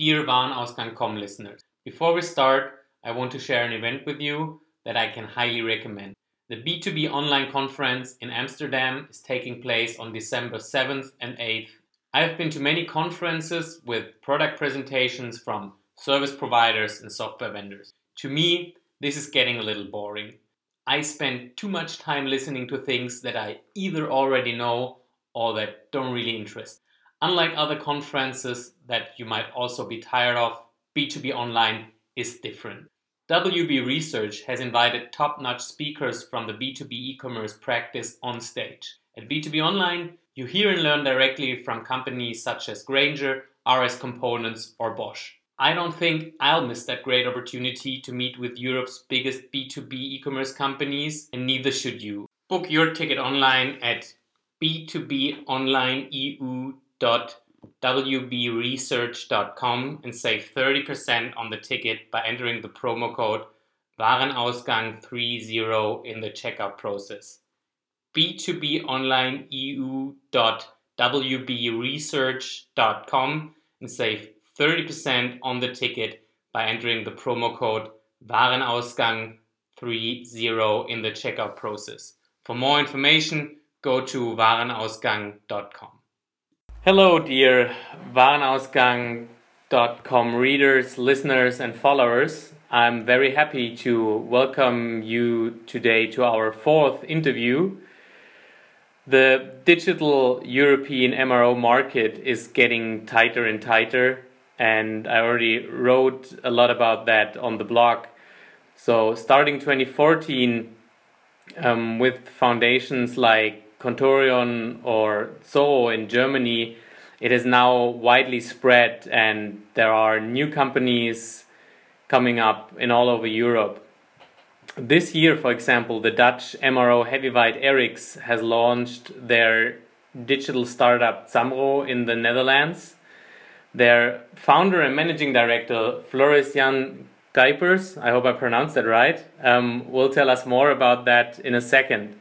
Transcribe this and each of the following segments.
Dear Warenausgang.com listeners, before we start, I want to share an event with you that I can highly recommend. The B2B online conference in Amsterdam is taking place on December 7th and 8th. I have been to many conferences with product presentations from service providers and software vendors. To me, this is getting a little boring. I spend too much time listening to things that I either already know or that don't really interest. Unlike other conferences that you might also be tired of, B2B Online is different. WB Research has invited top notch speakers from the B2B e commerce practice on stage. At B2B Online, you hear and learn directly from companies such as Grainger, RS Components, or Bosch. I don't think I'll miss that great opportunity to meet with Europe's biggest B2B e commerce companies, and neither should you. Book your ticket online at b2bonlineu.wbresearch.com and save 30% on the ticket by entering the promo code Warenausgang30 in the checkout process. b2bonlineu.wbresearch.com and save 30% on the ticket by entering the promo code Warenausgang30 in the checkout process. For more information, go to warenausgang.com. Hello, dear Warenausgang.com readers, listeners, and followers. I'm very happy to welcome you today to our fourth interview the digital European MRO market is getting tighter and tighter and I already wrote a lot about that on the blog. So, starting 2014, um, with foundations like Contorion or Zoro in Germany, it is now widely spread, and there are new companies coming up in all over Europe. This year, for example, the Dutch MRO heavyweight Eriks has launched their digital startup Zamro in the Netherlands their founder and managing director, Floris Jan Cuypers, I hope I pronounced that right, um, will tell us more about that in a second.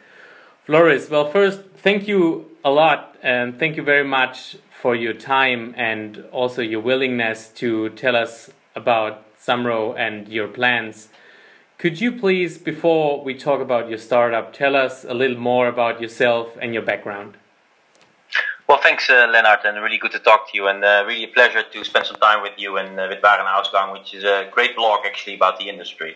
Floris, well, first, thank you a lot and thank you very much for your time and also your willingness to tell us about Zamro and your plans. Could you please, before we talk about your startup, tell us a little more about yourself and your background? Well, thanks, uh, Leonard, and really good to talk to you, and uh, really a pleasure to spend some time with you and uh, with Warenausgang, which is a great blog actually about the industry.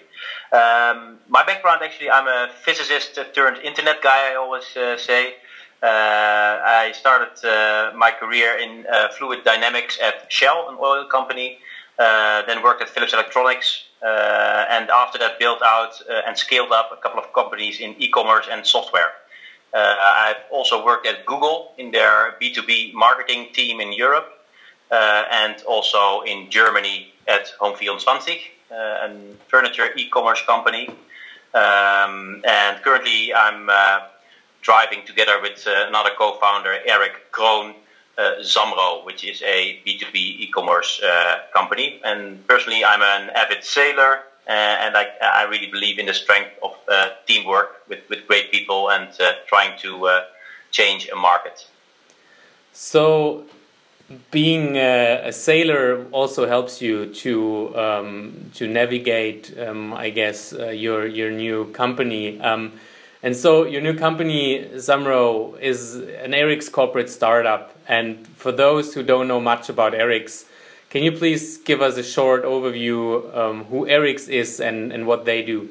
Um, my background, actually, I'm a physicist turned internet guy. I always uh, say. Uh, I started uh, my career in fluid dynamics at Shell, an oil company. then worked at Philips Electronics, and after that, built out and scaled up a couple of companies in e-commerce and software. Uh, I've also worked at Google in their B2B marketing team in Europe uh, and also in Germany at Home24, uh, a furniture e-commerce company. Um, and currently I'm driving together with another co-founder, Eric Kroon, uh, Zamro, which is a B2B e-commerce uh, company. And personally, I'm an avid sailor, uh, and I, I really believe in the strength of uh, teamwork with, with great people and uh, trying to change a market. So, being a, a, sailor also helps you to um, to navigate, um, I guess, uh, your your new company. Um, and so, your new company, Zamro, is an Eriks corporate startup. And for those who don't know much about Eriks, can you please give us a short overview um, who Eriks is and, and what they do?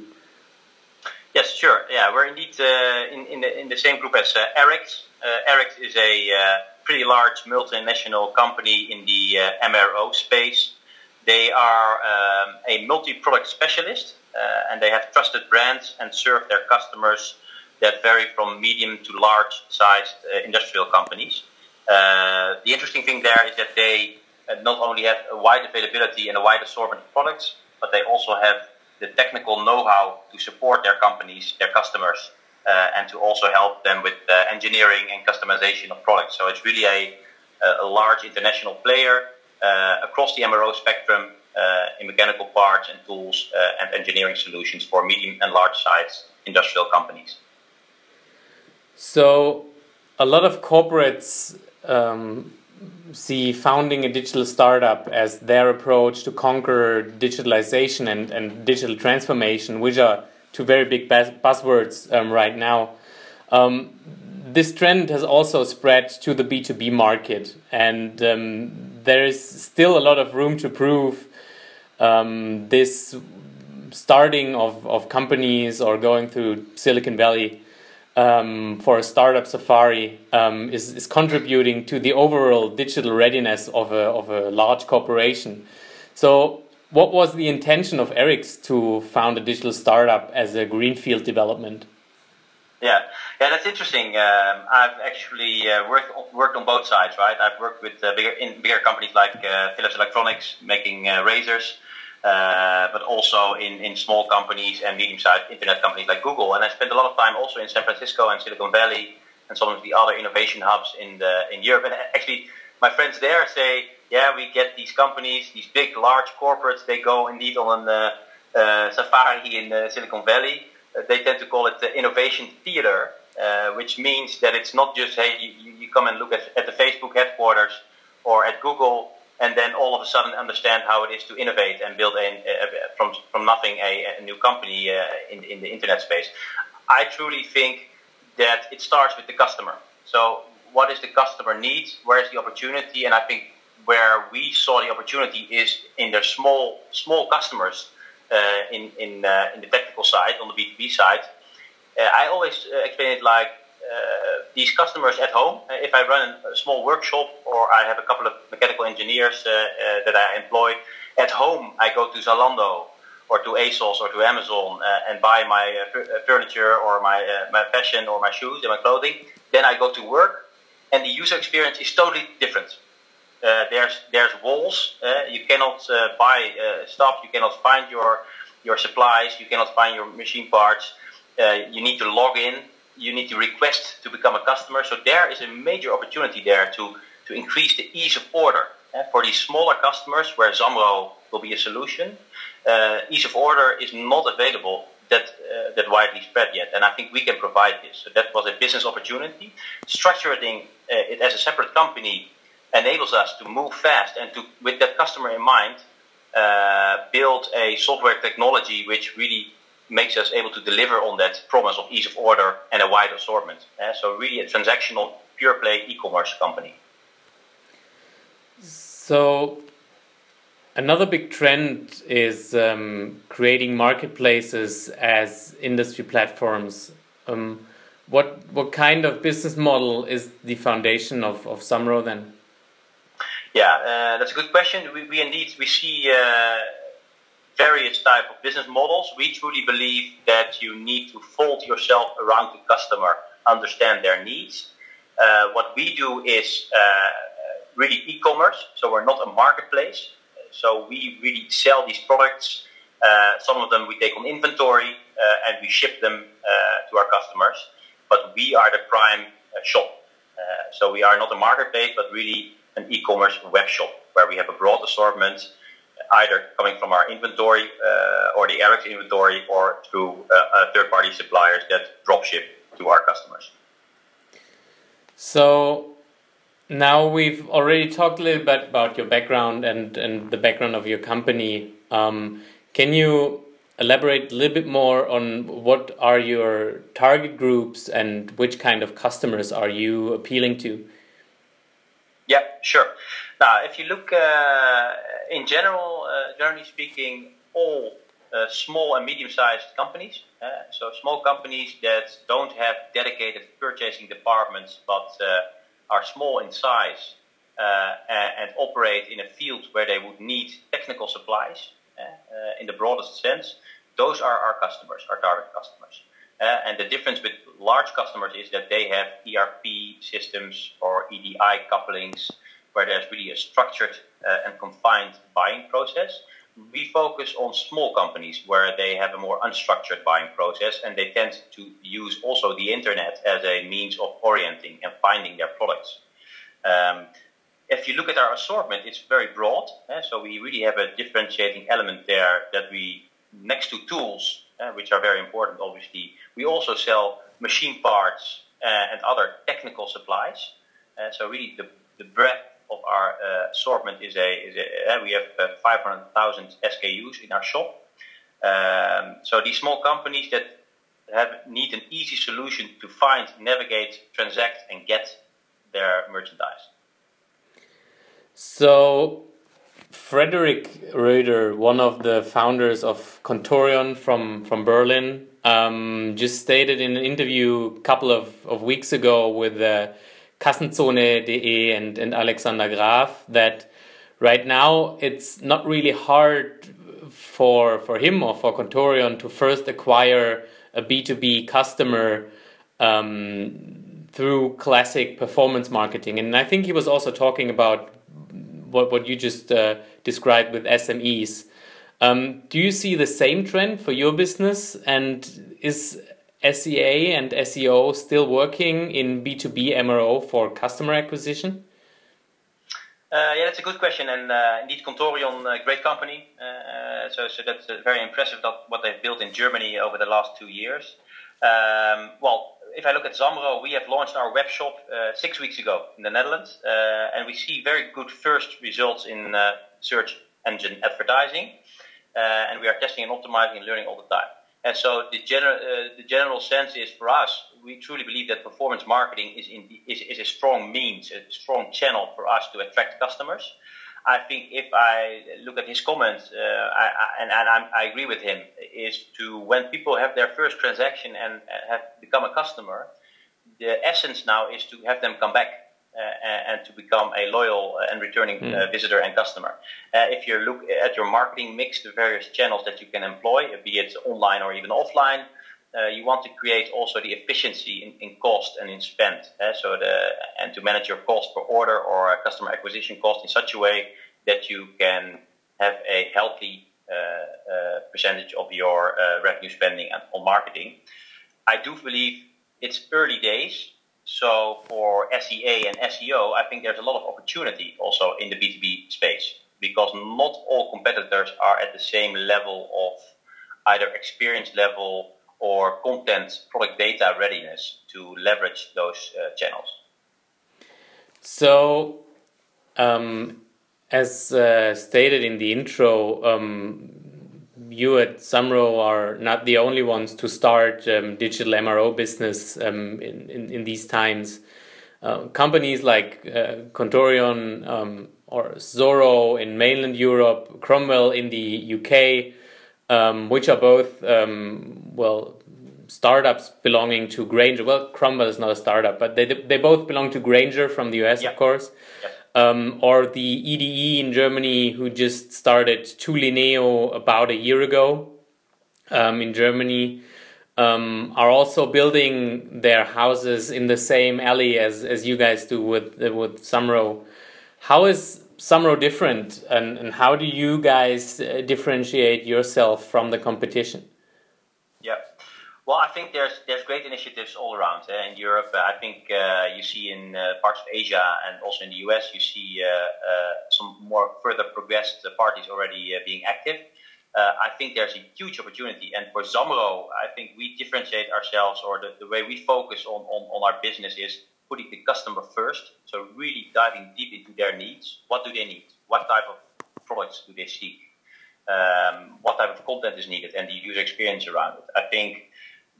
Yes, sure. Yeah, we're indeed uh, in, in, the, in the same group as uh, Eriks. Uh, Eriks is a uh, pretty large multinational company in the uh, MRO space. They are um, a multi-product specialist uh, and they have trusted brands and serve their customers that vary from medium to large-sized uh, industrial companies. the interesting thing there is that they not only have a wide availability and a wide assortment of products, but they also have the technical know-how to support their companies, their customers, uh, and to also help them with uh, engineering and customization of products. So it's really a, a large international player uh, across the MRO spectrum uh, in mechanical parts and tools uh, and engineering solutions for medium and large size industrial companies. So, a lot of corporates um, see founding a digital startup as their approach to conquer digitalization and, and digital transformation, which are two very big buzzwords um, right now. Um, this trend has also spread to the B2B market, and um, there is still a lot of room to prove um, this starting of, of companies or going through Silicon Valley um, for a startup safari um, is, is contributing to the overall digital readiness of a, of a large corporation. So, what was the intention of Eriks to found a digital startup as a greenfield development? Yeah, yeah, that's interesting. Um, I've actually uh, worked worked on both sides, right? I've worked with uh, bigger in bigger companies like uh, Philips Electronics, making uh, razors, uh, but also in, in small companies and medium-sized internet companies like Google. And I spent a lot of time also in San Francisco and Silicon Valley and some of the other innovation hubs in the in Europe. And actually, my friends there say, yeah, we get these companies, these big, large corporates. They go indeed on a uh, safari in Silicon Valley. Uh, they tend to call it the innovation theater, uh, which means that it's not just hey, you, you come and look at, at the Facebook headquarters or at Google and then all of a sudden understand how it is to innovate and build a, a, from from nothing a, a new company uh, in in the internet space. I truly think that it starts with the customer. So what is the customer needs? Where is the opportunity? And I think where we saw the opportunity is in their small small customers uh, in in uh, in the technical side on the B two B side. Uh, I always uh, explain it like these customers at home. Uh, if I run a small workshop or I have a couple of mechanical engineers uh, that I employ at home, I go to Zalando or to ASOS or to Amazon and buy my furniture or my my fashion or my shoes and my clothing. Then I go to work, and the user experience is totally different. Uh, there's there's walls. Uh, you cannot uh, buy stuff. You cannot find your your supplies. You cannot find your machine parts. you need to log in you need to request to become a customer. So there is a major opportunity there to, to increase the ease of order. Uh, for these smaller customers, where Zamro will be a solution, uh, ease of order is not available that uh, that widely spread yet, and I think we can provide this. So that was a business opportunity. Structuring it as a separate company enables us to move fast and to, with that customer in mind, build a software technology which really makes us able to deliver on that promise of ease of order and a wide assortment. Uh, so really a transactional pure play e-commerce company. So another big trend is um, creating marketplaces as industry platforms. Um, what what kind of business model is the foundation of of Zamro then? Yeah, uh, that's a good question. We, we indeed we see. Uh, various type of business models. We truly believe that you need to fold yourself around the customer, understand their needs. Uh, what we do is uh, really e-commerce, so we're not a marketplace. So we really sell these products. Uh, some of them we take on inventory uh, and we ship them uh, to our customers. But we are the prime uh, shop. so we are not a marketplace, but really an e-commerce web shop where we have a broad assortment either coming from our inventory uh, or the Eriks inventory or through uh, third-party suppliers that drop ship to our customers. So now we've already talked a little bit about your background and, and the background of your company. Um, can you elaborate a little bit more on what are your target groups and which kind of customers are you appealing to? Yeah, sure. Now, if you look uh, in general, uh, generally speaking, all uh, small and medium-sized companies, uh, so small companies that don't have dedicated purchasing departments but uh, are small in size uh, and, and, operate in a field where they would need technical supplies in the broadest sense, those are our customers, our target customers. and the difference with large customers is that they have ERP systems or EDI couplings where there's really a structured uh, and confined buying process. We focus on small companies where they have a more unstructured buying process and they tend to use also the internet as a means of orienting and finding their products. Um, if you look at our assortment, it's very broad. Eh? So we really have a differentiating element there that we, next to tools, uh, which are very important, obviously, we also sell machine parts uh, and other technical supplies. Uh, so really the, the breadth of our uh, assortment is a, is a uh, we have uh, 500,000 SKUs in our shop. Um, so these small companies that have need an easy solution to find, navigate, transact, and get their merchandise. So, Frederick Röder, one of the founders of Contorion from from Berlin, um, just stated in an interview a couple of, of weeks ago with uh, Kassenzone.de and, and Alexander Graf that right now it's not really hard for for him or for Contorion to first acquire a B2B customer um, through classic performance marketing. And I think he was also talking about what, what you just uh, described with SMEs. Um, do you see the same trend for your business? And is SEA and SEO still working in B2B MRO for customer acquisition? Uh, yeah, that's a good question, and uh, indeed, Contorion, a great company. Uh, so, so that's uh, very impressive that what they've built in Germany over the last two years. Um, well, if I look at Zamro, we have launched our web shop uh, six weeks ago in the Netherlands, uh, and we see very good first results in search engine advertising, and we are testing and optimizing and learning all the time. And so the general uh, the general sense is for us, we truly believe that performance marketing is in is, is a strong means, a strong channel for us to attract customers. I think if I look at his comments, uh, I, I, and, and i agree with him, is to when people have their first transaction and have become a customer, the essence now is to have them come back uh, and to become a loyal and returning mm. visitor and customer. Uh, if you look at your marketing mix, the various channels that you can employ, be it online or even offline, uh, you want to create also the efficiency in, in cost and in spend. Uh, so the and to manage your cost per order or customer acquisition cost in such a way that you can have a healthy uh, uh, percentage of your revenue spending and on marketing. I do believe it's early days. So for SEA and SEO, I think there's a lot of opportunity also in the B2B space because not all competitors are at the same level of either experience level or content product data readiness to leverage those uh, channels. So, um, as uh, stated in the intro, um, you at Zamro are not the only ones to start um, digital MRO business um, in, in, in, these times. Uh, companies like uh, Contorion um, or Zoro in mainland Europe, Cromwell in the UK, um, which are both, um, well, startups belonging to Grainger. Well, Cromwell is not a startup, but they, they both belong to Grainger from the US, of course. Um, or the EDE in Germany, who just started Toolineo about a year ago um, in Germany, um, are also building their houses in the same alley as, as you guys do with with Zamro. How is Zamro different, and, and how do you guys uh, differentiate yourself from the competition? Well, I think there's there's great initiatives all around eh? in Europe. I think uh, you see in uh, parts of Asia and also in the US, you see uh, uh, some more further progressed parties already being active. I think there's a huge opportunity, and for Zamro, I think we differentiate ourselves, or the, the way we focus on, on, on our business is putting the customer first. So really diving deep into their needs. What do they need? What type of products do they seek? Um, what type of content is needed, and the user experience around it. I think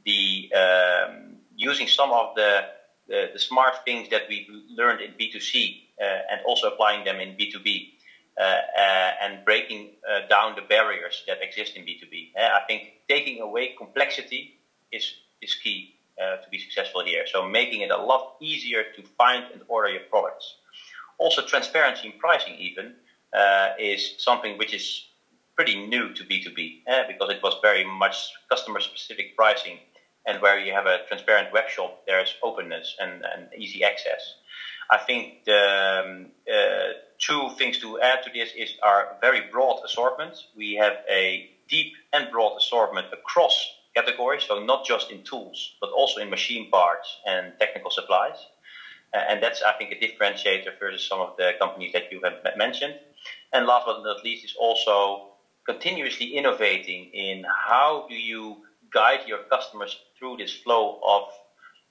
the um, using some of the, the, the smart things that we've learned in B2C uh, and also applying them in B2B. Uh, uh, and breaking uh, down the barriers that exist in B2B. Uh, I think taking away complexity is, is key uh, to be successful here. So making it a lot easier to find and order your products. Also, transparency in pricing even is something which is pretty new to B2B because it was very much customer specific pricing and where you have a transparent web shop, there's openness and, and easy access. I think the um, uh, two things to add to this is our very broad assortment. We have a deep and broad assortment across categories, so not just in tools, but also in machine parts and technical supplies. Uh, and that's, I think, a differentiator versus some of the companies that you have mentioned. And last but not least is also continuously innovating in how do you guide your customers through this flow of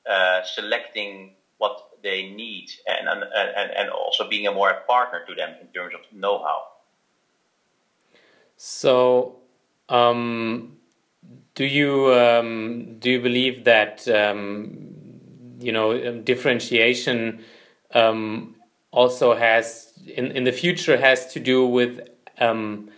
uh, selecting what they need and, and, and, also being a more partner to them in terms of know-how. So, um, do you um, do you believe that um, you know um, differentiation um, also has in in the future has to do with um,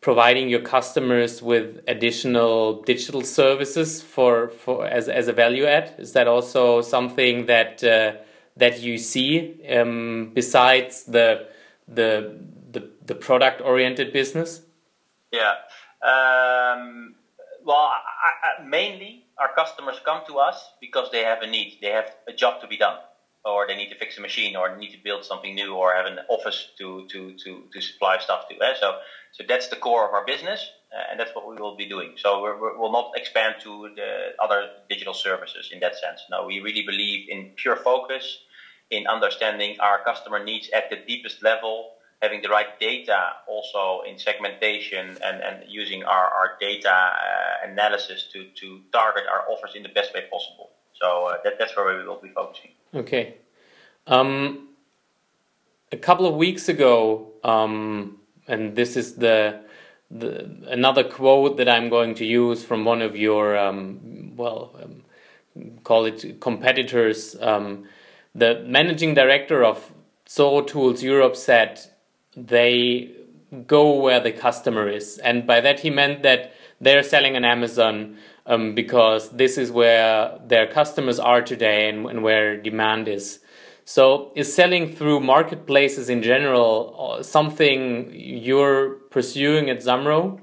providing your customers with additional digital services for for as as a value add? Is that also something that uh, that you see um, besides the the the, the product oriented business? Yeah. Um, well, I, I, mainly our customers come to us because they have a need. They have a job to be done, or they need to fix a machine, or need to build something new, or have an office to to to, to supply stuff to. Eh? So, so that's the core of our business, uh, and that's what we will be doing. So we will not expand to the other digital services in that sense. No, we really believe in pure focus, in understanding our customer needs at the deepest level having the right data also in segmentation and, and using our, our data uh, analysis to, to target our offers in the best way possible. So uh, that, that's where we will be focusing. Okay. Um, a couple of weeks ago, um, and this is the, the another quote that I'm going to use from one of your um, well, um, call it competitors. Um, the managing director of Zoro Tools Europe said they go where the customer is. And by that, he meant that they're selling on Amazon um, because this is where their customers are today and, and, where demand is. So, is selling through marketplaces in general uh, something you're pursuing at Zamro?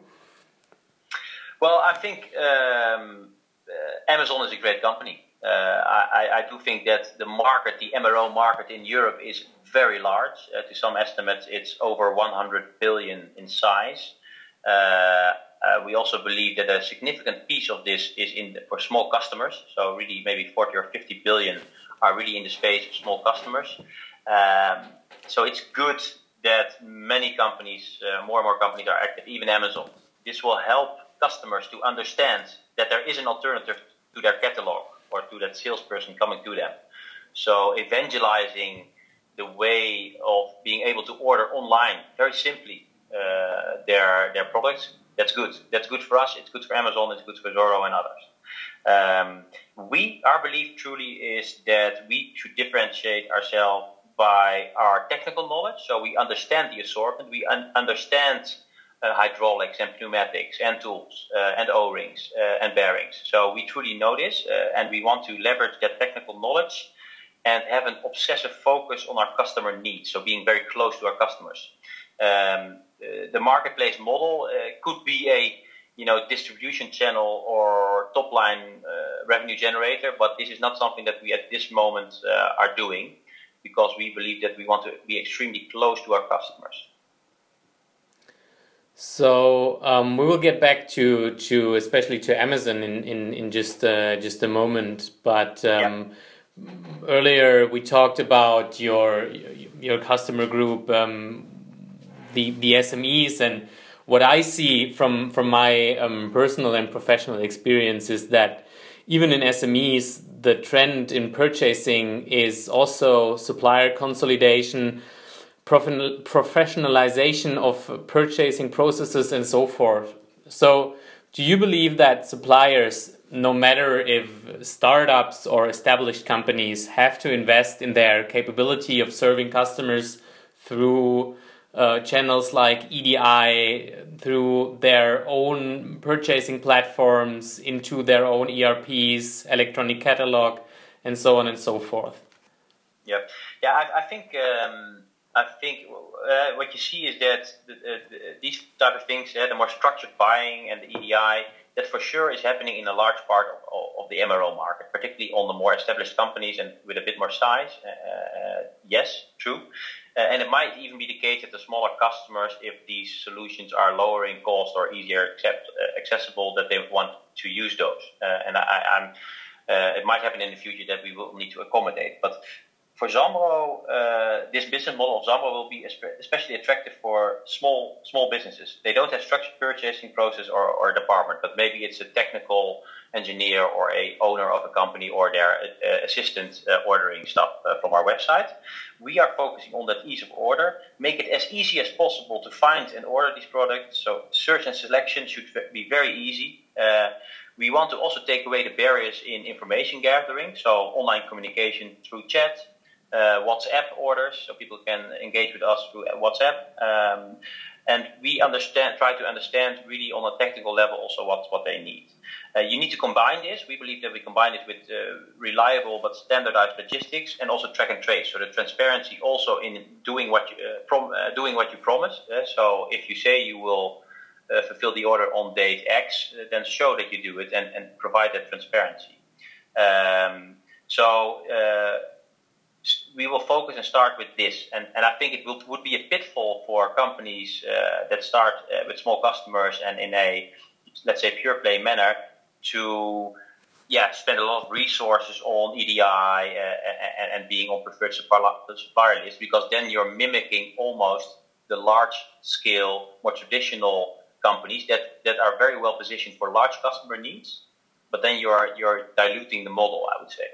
Well, I think um, uh, Amazon is a great company. Uh, I, I, do think that the market, the MRO market in Europe, is very large. Uh, to some estimates, it's over 100 billion in size. Uh, uh, we also believe that a significant piece of this is in the, for small customers. So really, maybe 40 or 50 billion are really in the space of small customers. Um, so it's good that many companies, uh, more and more companies are active, even Amazon. This will help customers to understand that there is an alternative to their catalog or to that salesperson coming to them. So evangelizing the way of being able to order online very simply uh, their their products. That's good. That's good for us. It's good for Amazon. It's good for Zoro and others. Um, we our belief truly is that we should differentiate ourselves by our technical knowledge. So we understand the assortment. We un- understand uh, hydraulics and pneumatics and tools uh, and O-rings uh, and bearings. So we truly know this, uh, and we want to leverage that technical knowledge and have an obsessive focus on our customer needs, so being very close to our customers. Um, the marketplace model uh, could be a you know distribution channel or top line uh, revenue generator, but this is not something that we at this moment uh, are doing because we believe that we want to be extremely close to our customers. So um, we will get back to to especially to Amazon in in, in just uh, just a moment, but. Um, yeah earlier we talked about your your customer group, um, the the SMEs, and what I see from from my um, personal and professional experience is that even in SMEs, the trend in purchasing is also supplier consolidation, professionalization of purchasing processes, and so forth. So, do you believe that suppliers no matter if startups or established companies have to invest in their capability of serving customers through uh, channels like EDI, through their own purchasing platforms, into their own ERPs, electronic catalog, and so on and so forth. Yeah, yeah, I, I think um, I think uh, what you see is that the, the, these type of things, uh, the more structured buying and the EDI, that for sure is happening in a large part of, of the MRO market, particularly on the more established companies and with a bit more size. Uh, uh, yes, true. Uh, and it might even be the case that the smaller customers, if these solutions are lower in cost or easier accept, uh, accessible, that they want to use those. Uh, and I, am uh, it might happen in the future that we will need to accommodate. But for Zamro, uh, this business model of Zamro will be especially attractive for small small businesses. They don't have structured purchasing process or, or department, but maybe it's a technical engineer or a owner of a company or their uh, assistant ordering stuff from our website. We are focusing on that ease of order, make it as easy as possible to find and order these products. So search and selection should be very easy. Uh, we want to also take away the barriers in information gathering, so online communication through chat, uh, WhatsApp orders, so people can engage with us through WhatsApp. Um, and we understand, try to understand really on a technical level also what, what they need. Uh, you need to combine this. We believe that we combine it with uh, reliable but standardized logistics and also track and trace. So the transparency also in doing what you, uh, prom- uh, doing what you promise. Uh, so if you say you will uh, fulfill the order on date X, then show that you do it and, and provide that transparency. Um, so we will focus and start with this. And, and I think it will, would be a pitfall for companies uh, that start uh, with small customers and in a, let's say, pure play manner to yeah, spend a lot of resources on EDI uh, and, and, being on preferred supplier list because then you're mimicking almost the large scale, more traditional companies that, that are very well positioned for large customer needs. But then you're, you're diluting the model, I would say.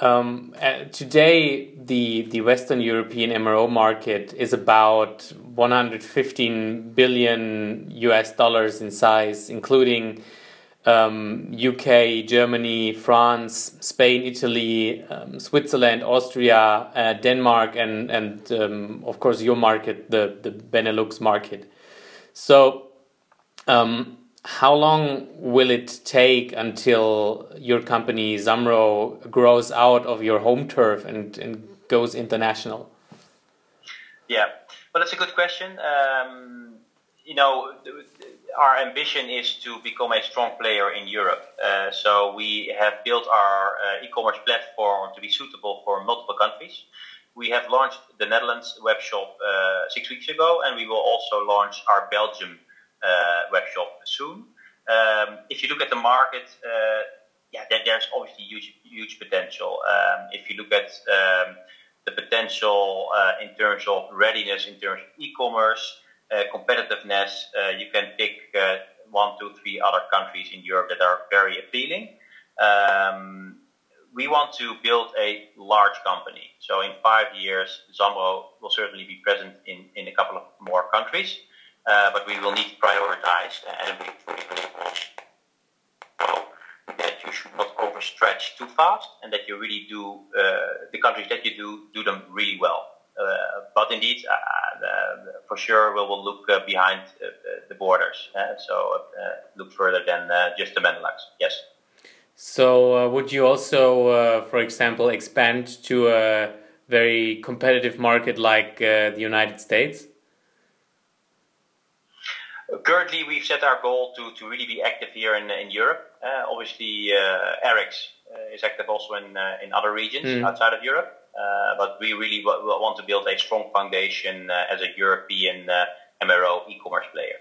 Um, uh, today, the the Western European MRO market is about 115 billion US dollars in size, including um, UK, Germany, France, Spain, Italy, um, Switzerland, Austria, uh, Denmark, and and um, of course your market, the the Benelux market. So. Um, how long will it take until your company Zamro grows out of your home turf and, and goes international? Yeah, well, that's a good question. Um, you know, our ambition is to become a strong player in Europe. Uh, so we have built our uh, e-commerce platform to be suitable for multiple countries. We have launched the Netherlands web shop uh, six weeks ago, and we will also launch our Belgium uh, web shop soon. Um, if you look at the market, uh, yeah, there, there's obviously huge, huge potential. Um, if you look at um, the potential uh, in terms of readiness, in terms of e-commerce, competitiveness, you can pick one, two, three other countries in Europe that are very appealing. Um, we want to build a large company. So in five years, Zamro will certainly be present in, in a couple of more countries. Uh, but we will need to prioritize and that you should not overstretch too fast and that you really do uh, the countries that you do do them really well. Uh, but indeed, uh, uh, for sure, we will look behind the borders. so look further than just the Benelux. Yes. So, would you also, for example, expand to a very competitive market like the United States? Currently, we've set our goal to, to really be active here in, in Europe. Uh, obviously, uh, Eriks uh, is active also in, uh, in other regions mm. outside of Europe. Uh, but we really w- want to build a strong foundation uh, as a European MRO e-commerce player.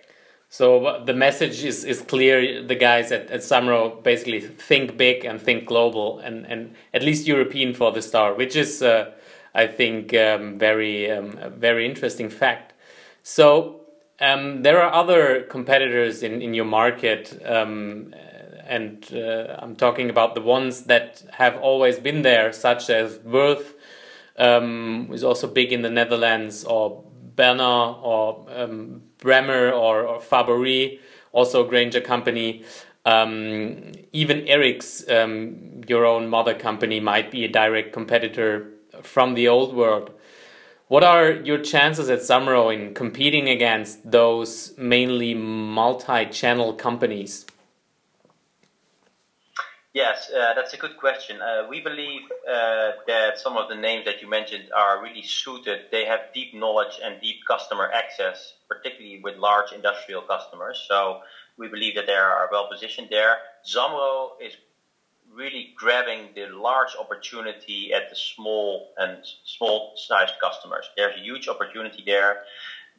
So the message is, is clear. The guys at, at Zamro basically think big and think global and, and at least European for the start, which is, I think, um, very um, very interesting fact. So um, there are other competitors in, in your market, um, and uh, I'm talking about the ones that have always been there, such as Würth, um, is also big in the Netherlands, or Berner, or um, Bremer, or, or also a Grainger company. Um, even Eriks, um, your own mother company, might be a direct competitor from the old world. What are your chances at Zamro in competing against those mainly multi-channel companies? Yes, uh, that's a good question. Uh, we believe uh, that some of the names that you mentioned are really suited. They have deep knowledge and deep customer access, particularly with large industrial customers. So we believe that they are well positioned there. Zamro is really grabbing the large opportunity at the small and small sized customers. There's a huge opportunity there.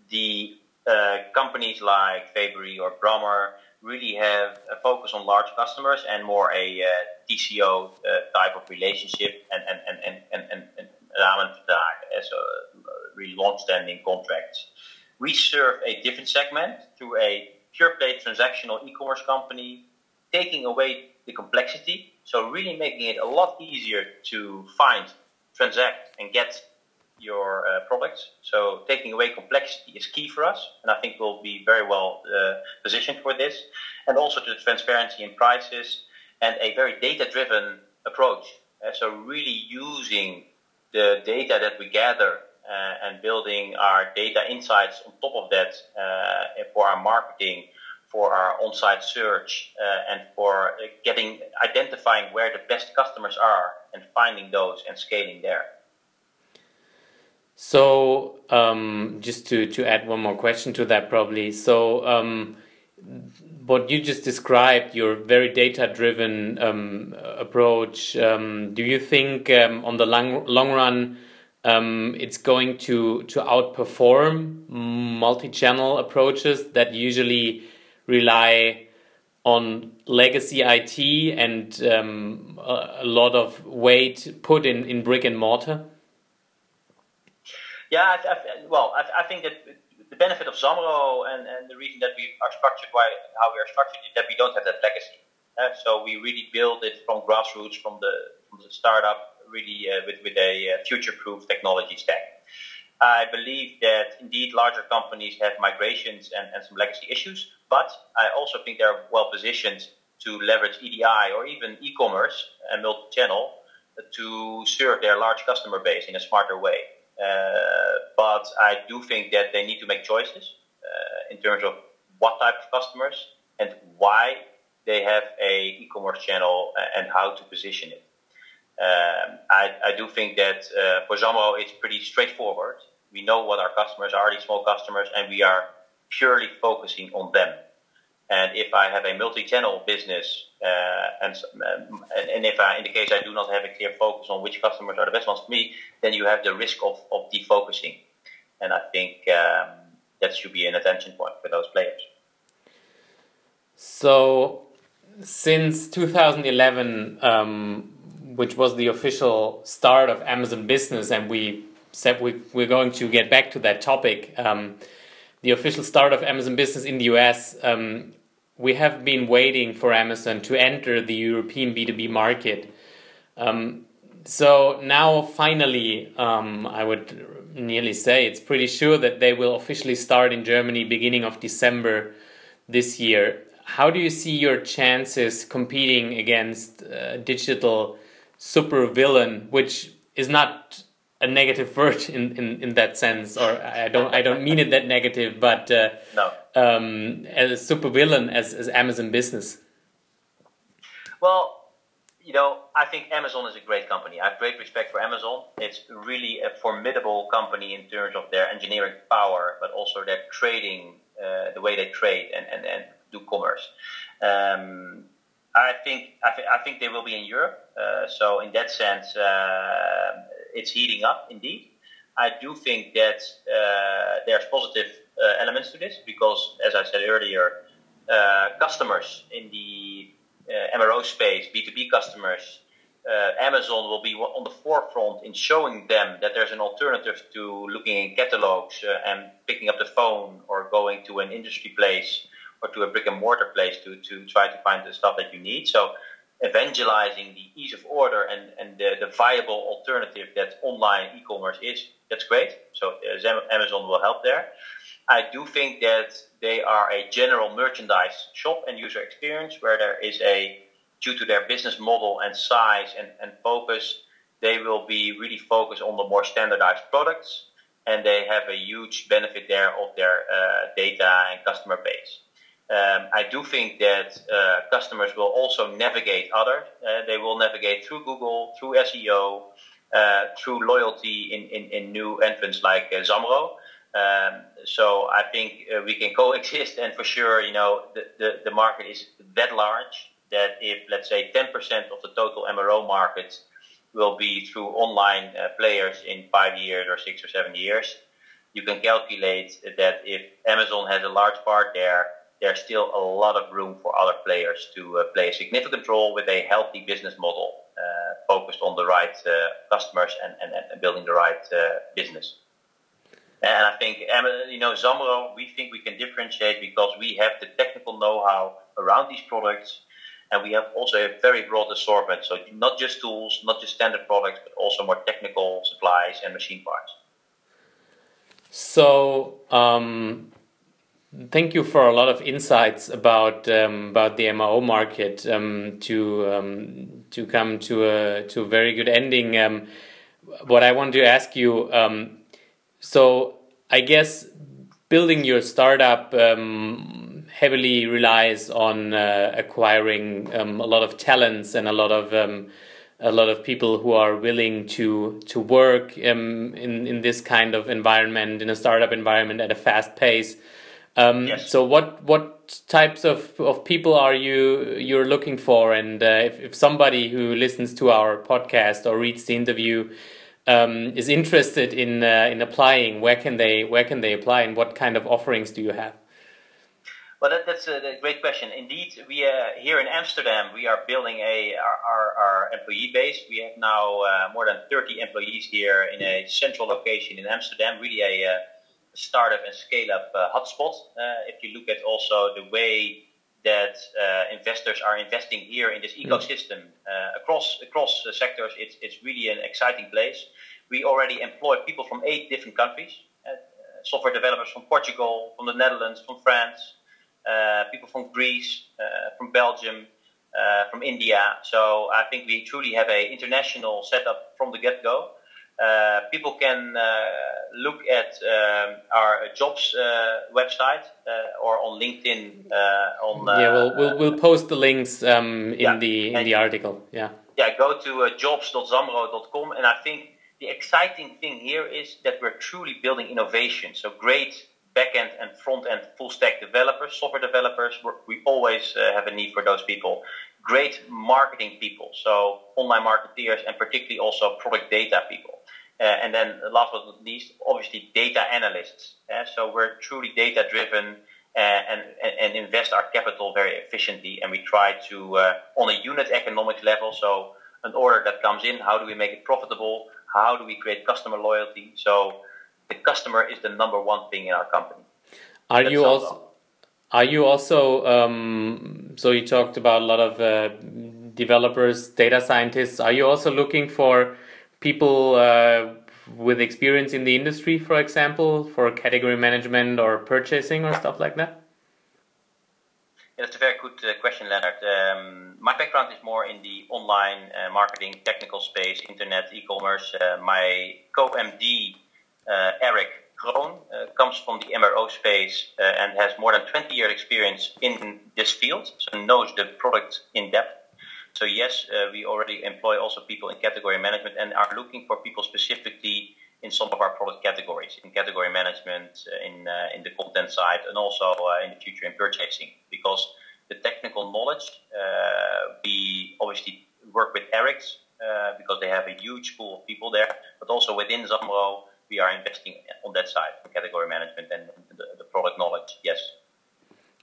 The uh, companies like Fabory or Brummer really have a focus on large customers and more a uh, TCO uh, type of relationship and, and, and, and, and, and rahmenvertrag, so really long-standing contracts. We serve a different segment through a pure play transactional e-commerce company, taking away the complexity. So really making it a lot easier to find, transact, and get your uh, products. So taking away complexity is key for us, and I think we'll be very well uh, positioned for this. And also to the transparency in prices and a very data-driven approach. Uh, so really using the data that we gather uh, and building our data insights on top of that uh, for our marketing, for our on-site search, uh, and for getting identifying where the best customers are and finding those and scaling there. So, um, just to, to add one more question to that, probably. So, um, what you just described, your very data driven um, approach, um, do you think um, on the long, long run um, it's going to, to outperform multi channel approaches that usually rely on legacy IT and a lot of weight put in, in brick and mortar? Yeah, I, I, well, I, I, think that the benefit of Zamro and, and the reason that we are structured, why how we are structured, is that we don't have that legacy. Uh, so we really build it from grassroots, from the from the startup, really uh, with with a uh, future-proof technology stack. I believe that indeed larger companies have migrations and, and some legacy issues, but I also think they're well positioned to leverage EDI or even e-commerce and multi-channel to serve their large customer base in a smarter way. Uh, but I do think that they need to make choices uh, in terms of what type of customers and why they have a e-commerce channel and how to position it. Um, I, I, do think that uh, for Zamro it's pretty straightforward. We know what our customers are, these small customers, and we are purely focusing on them. And if I have a multi-channel business, uh, and, um, and if I, in the case I do not have a clear focus on which customers are the best ones for me, then you have the risk of, of defocusing. And I think um, that should be an attention point for those players. So, since 2011, um, which was the official start of Amazon Business, and we said we, we're going to get back to that topic. Um, the official start of Amazon Business in the US, um, we have been waiting for Amazon to enter the European B2B market. Um, so now, finally, um, I would nearly say it's pretty sure that they will officially start in Germany beginning of December this year. How do you see your chances competing against uh, digital super villain, which is not a negative word in, in, in that sense, or I don't I don't mean it that negative, but uh, no. um, as a super villain as, as Amazon business. Well, you know, I think Amazon is a great company. I have great respect for Amazon. It's really a formidable company in terms of their engineering power, but also their trading, uh, the way they trade and, and, and do commerce. Um, I think I, th- I, think they will be in Europe. Uh, so in that sense, uh, it's heating up indeed. I do think that uh, there's positive uh, elements to this because, as I said earlier, uh, customers in the MRO space, B2B customers, uh, Amazon will be on the forefront in showing them that there's an alternative to looking in catalogs uh, and picking up the phone or going to an industry place or to a brick and mortar place to, to try to find the stuff that you need. So evangelizing the ease of order and, and the, the viable alternative that online e-commerce is, that's great. So uh, Amazon will help there. I do think that they are a general merchandise shop and user experience where there is a, due to their business model and size and, and focus, they will be really focused on the more standardized products and they have a huge benefit there of their uh, data and customer base. Um, I do think that uh, customers will also navigate other. Uh, they will navigate through Google, through SEO, uh, through loyalty in, in, in, new entrants like uh, Zamro. Um, so I think uh, we can coexist, and for sure, you know, the, the, the, market is that large that if, let's say, 10% of the total MRO market will be through online uh, players in five years or six or seven years, you can calculate that if Amazon has a large part there, there's still a lot of room for other players to uh, play a significant role with a healthy business model uh, focused on the right uh, customers and, and, and, building the right uh, business. And I think, you know, Zamro, we think we can differentiate because we have the technical know-how around these products, and we have also a very broad assortment. So not just tools, not just standard products, but also more technical supplies and machine parts. So, um, thank you for a lot of insights about um, about the MRO market um, to um, to come to a to a very good ending. Um, what I want to ask you, um, so I guess building your startup um, heavily relies on uh, acquiring a lot of talents and a lot of a lot of people who are willing to to work in in this kind of environment in a startup environment at a fast pace. Um, yes. So what what types of, of people are you you're looking for? And uh, if, if somebody who listens to our podcast or reads the interview um, is interested in uh, in applying, where can they where can they apply, and what kind of offerings do you have? Well, that, that's a, great question. Indeed, we uh, here in Amsterdam we are building a our, our, employee base. We have now uh, more than 30 employees here in a central location in Amsterdam. Really a uh, startup and scale up uh, hotspot. Uh, if you look at also the way that uh, investors are investing here in this hmm. ecosystem across across sectors, it's it's really an exciting place. We already employ people from eight different countries. software developers from Portugal, from the Netherlands, from France, people from Greece, from Belgium, uh, from India. So I think we truly have a international setup from the get go. Uh, people can uh, look at um, our jobs uh, website or on LinkedIn. on yeah, we'll, we'll, we'll post the links um, in yeah, the in the article. Yeah. Yeah, go to jobs.zamro.com, and I think the exciting thing here is that we're truly building innovation. So great back-end and front end full stack developers, software developers. We always uh, have a need for those people. Great marketing people, so online marketeers, and particularly also product data people. Uh, and then last but not least, obviously data analysts. Uh, so we're truly data driven uh, and, and, invest our capital very efficiently. And we try to, uh, on a unit economics level, so an order that comes in, how do we make it profitable? How do we create customer loyalty? So the customer is the number one thing in our company. Are That's you also? Are you also? Um, so you talked about a lot of uh, developers, data scientists. Are you also looking for people uh, with experience in the industry, for example, for category management or purchasing or stuff like that? Yeah, that's a very good uh, question, Leonard. Um, my background is more in the online uh, marketing, technical space, internet, e-commerce. Uh, my co-MD, uh, Eric Kroon, uh, comes from the MRO space and has more than 20 years experience in this field, so knows the product in depth. So yes, uh, we already employ also people in category management and are looking for people specifically in some of our product categories, in category management, uh, in uh, in the content side, and also uh, in the future in purchasing. Because the technical knowledge, uh, we obviously work with Eriks uh, because they have a huge pool of people there, but also within Zamro, we are investing on that side, category management and the, the product knowledge. Yes.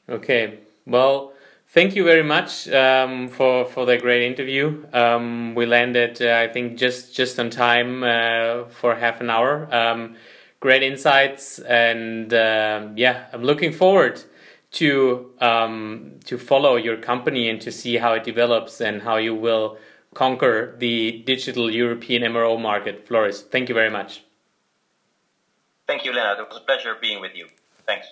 Okay. Well thank you very much um, for for the great interview. Um, we landed, uh, I think, just just on time uh, for half an hour. Um, great insights, and uh, yeah, I'm looking forward to um, to follow your company and to see how it develops and how you will conquer the digital European MRO market. Floris, thank you very much. Thank you, Leonard. It was a pleasure being with you. Thanks.